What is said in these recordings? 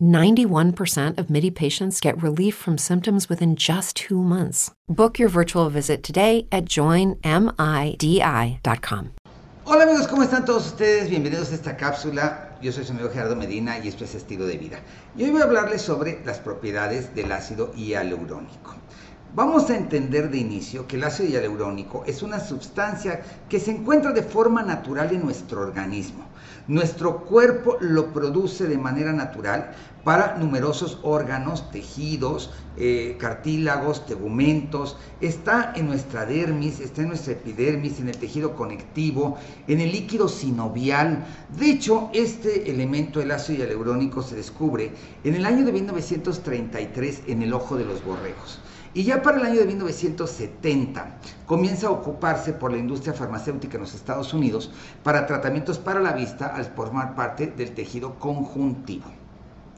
91% of MIDI patients get relief from symptoms within just two months. Book your virtual visit today at joinmidi.com. Hola amigos, ¿cómo están todos ustedes? Bienvenidos a esta cápsula. Yo soy su amigo Gerardo Medina y esto es Estilo de Vida. Y hoy voy a hablarles sobre las propiedades del ácido hialurónico. Vamos a entender de inicio que el ácido hialurónico es una sustancia que se encuentra de forma natural en nuestro organismo. Nuestro cuerpo lo produce de manera natural para numerosos órganos, tejidos, eh, cartílagos, tegumentos. Está en nuestra dermis, está en nuestra epidermis, en el tejido conectivo, en el líquido sinovial. De hecho, este elemento, el ácido hialurónico, se descubre en el año de 1933 en el ojo de los borregos. Y ya para el año de 1970 comienza a ocuparse por la industria farmacéutica en los Estados Unidos para tratamientos para la al formar parte del tejido conjuntivo.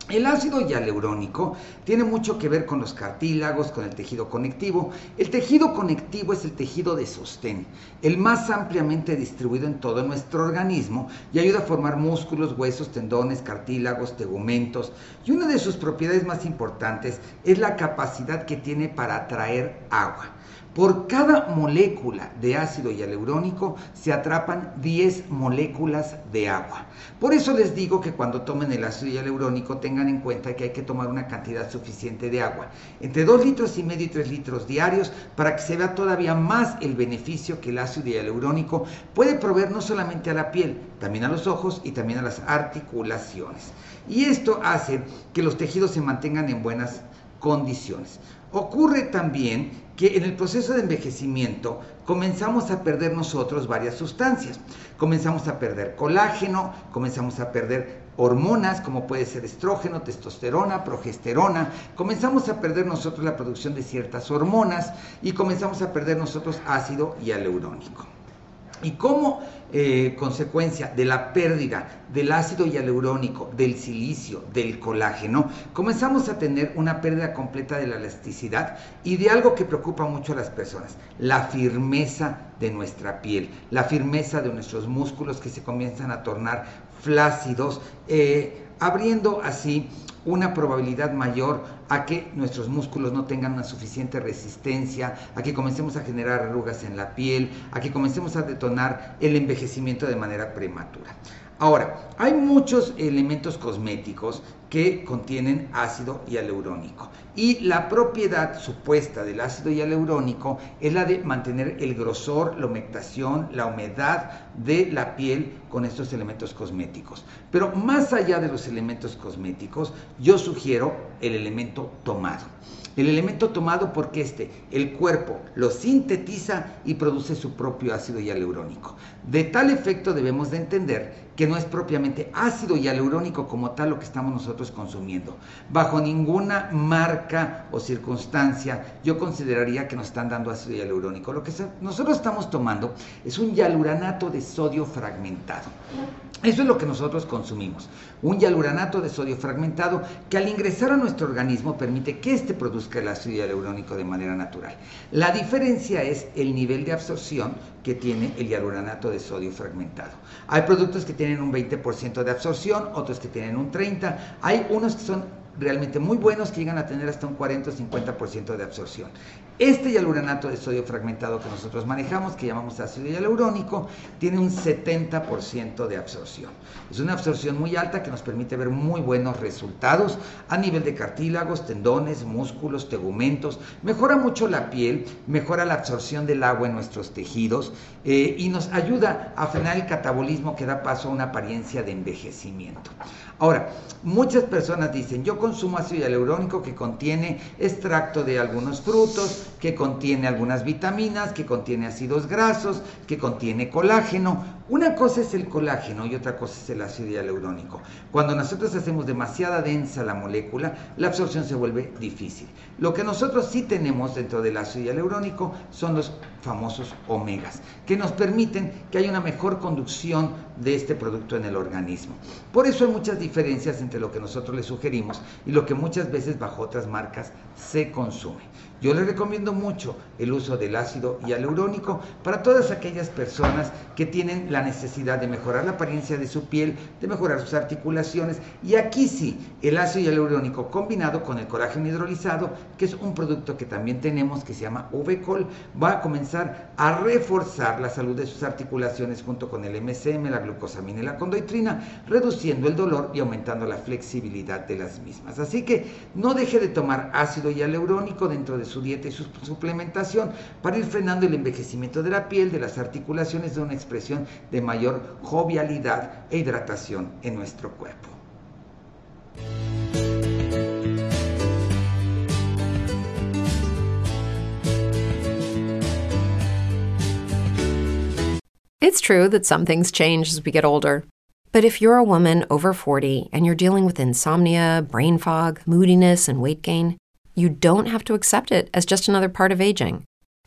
El ácido hialurónico tiene mucho que ver con los cartílagos, con el tejido conectivo. El tejido conectivo es el tejido de sostén, el más ampliamente distribuido en todo nuestro organismo y ayuda a formar músculos, huesos, tendones, cartílagos, tegumentos. Y una de sus propiedades más importantes es la capacidad que tiene para atraer agua. Por cada molécula de ácido hialurónico se atrapan 10 moléculas de agua. Por eso les digo que cuando tomen el ácido hialurónico tengan en cuenta que hay que tomar una cantidad suficiente de agua, entre 2 litros y medio y 3 litros diarios, para que se vea todavía más el beneficio que el ácido hialurónico puede proveer no solamente a la piel, también a los ojos y también a las articulaciones. Y esto hace que los tejidos se mantengan en buenas condiciones. Ocurre también que en el proceso de envejecimiento comenzamos a perder nosotros varias sustancias. Comenzamos a perder colágeno, comenzamos a perder hormonas como puede ser estrógeno, testosterona, progesterona. Comenzamos a perder nosotros la producción de ciertas hormonas y comenzamos a perder nosotros ácido hialurónico. Y como eh, consecuencia de la pérdida del ácido hialurónico, del silicio, del colágeno, comenzamos a tener una pérdida completa de la elasticidad y de algo que preocupa mucho a las personas, la firmeza de nuestra piel, la firmeza de nuestros músculos que se comienzan a tornar flácidos, eh, abriendo así una probabilidad mayor a que nuestros músculos no tengan una suficiente resistencia, a que comencemos a generar arrugas en la piel, a que comencemos a detonar el envejecimiento de manera prematura. Ahora, hay muchos elementos cosméticos que contienen ácido hialurónico y la propiedad supuesta del ácido hialurónico es la de mantener el grosor, la humectación, la humedad de la piel con estos elementos cosméticos. Pero más allá de los elementos cosméticos, yo sugiero el elemento tomado. El elemento tomado porque este, el cuerpo, lo sintetiza y produce su propio ácido hialurónico. De tal efecto debemos de entender que no es propiamente ácido hialurónico como tal lo que estamos nosotros consumiendo. Bajo ninguna marca o circunstancia yo consideraría que nos están dando ácido hialurónico. Lo que nosotros estamos tomando es un hialuranato de sodio fragmentado. Eso es lo que nosotros consumimos. Un hialuranato de sodio fragmentado que al ingresar a nuestro organismo permite que éste produzca el ácido hialurónico de manera natural. La diferencia es el nivel de absorción que tiene el hialuranato de sodio fragmentado. Hay productos que tienen un 20% de absorción, otros que tienen un 30%, hay unos que son realmente muy buenos que llegan a tener hasta un 40 o 50% de absorción. Este hialuranato de sodio fragmentado que nosotros manejamos, que llamamos ácido hialurónico, tiene un 70% de absorción. Es una absorción muy alta que nos permite ver muy buenos resultados a nivel de cartílagos, tendones, músculos, tegumentos. Mejora mucho la piel, mejora la absorción del agua en nuestros tejidos eh, y nos ayuda a frenar el catabolismo que da paso a una apariencia de envejecimiento. Ahora, muchas personas dicen, yo consumo ácido hialurónico que contiene extracto de algunos frutos, que contiene algunas vitaminas, que contiene ácidos grasos, que contiene colágeno. Una cosa es el colágeno y otra cosa es el ácido hialurónico. Cuando nosotros hacemos demasiada densa la molécula, la absorción se vuelve difícil. Lo que nosotros sí tenemos dentro del ácido hialurónico son los famosos omegas, que nos permiten que haya una mejor conducción de este producto en el organismo. Por eso hay muchas diferencias entre lo que nosotros le sugerimos y lo que muchas veces bajo otras marcas se consume. Yo les recomiendo mucho el uso del ácido hialurónico para todas aquellas personas que tienen la necesidad de mejorar la apariencia de su piel, de mejorar sus articulaciones. Y aquí sí, el ácido hialurónico combinado con el colágeno hidrolizado, que es un producto que también tenemos que se llama Uvecol, va a comenzar a reforzar la salud de sus articulaciones junto con el MCM, la glucosamina y la condoitrina, reduciendo el dolor y aumentando la flexibilidad de las mismas. Así que no deje de tomar ácido hialurónico dentro de su dieta y su suplementación para ir frenando el envejecimiento de la piel, de las articulaciones, de una expresión de mayor jovialidad e hidratación en nuestro cuerpo. It's true that some things change as we get older. But if you're a woman over 40 and you're dealing with insomnia, brain fog, moodiness, and weight gain, you don't have to accept it as just another part of aging.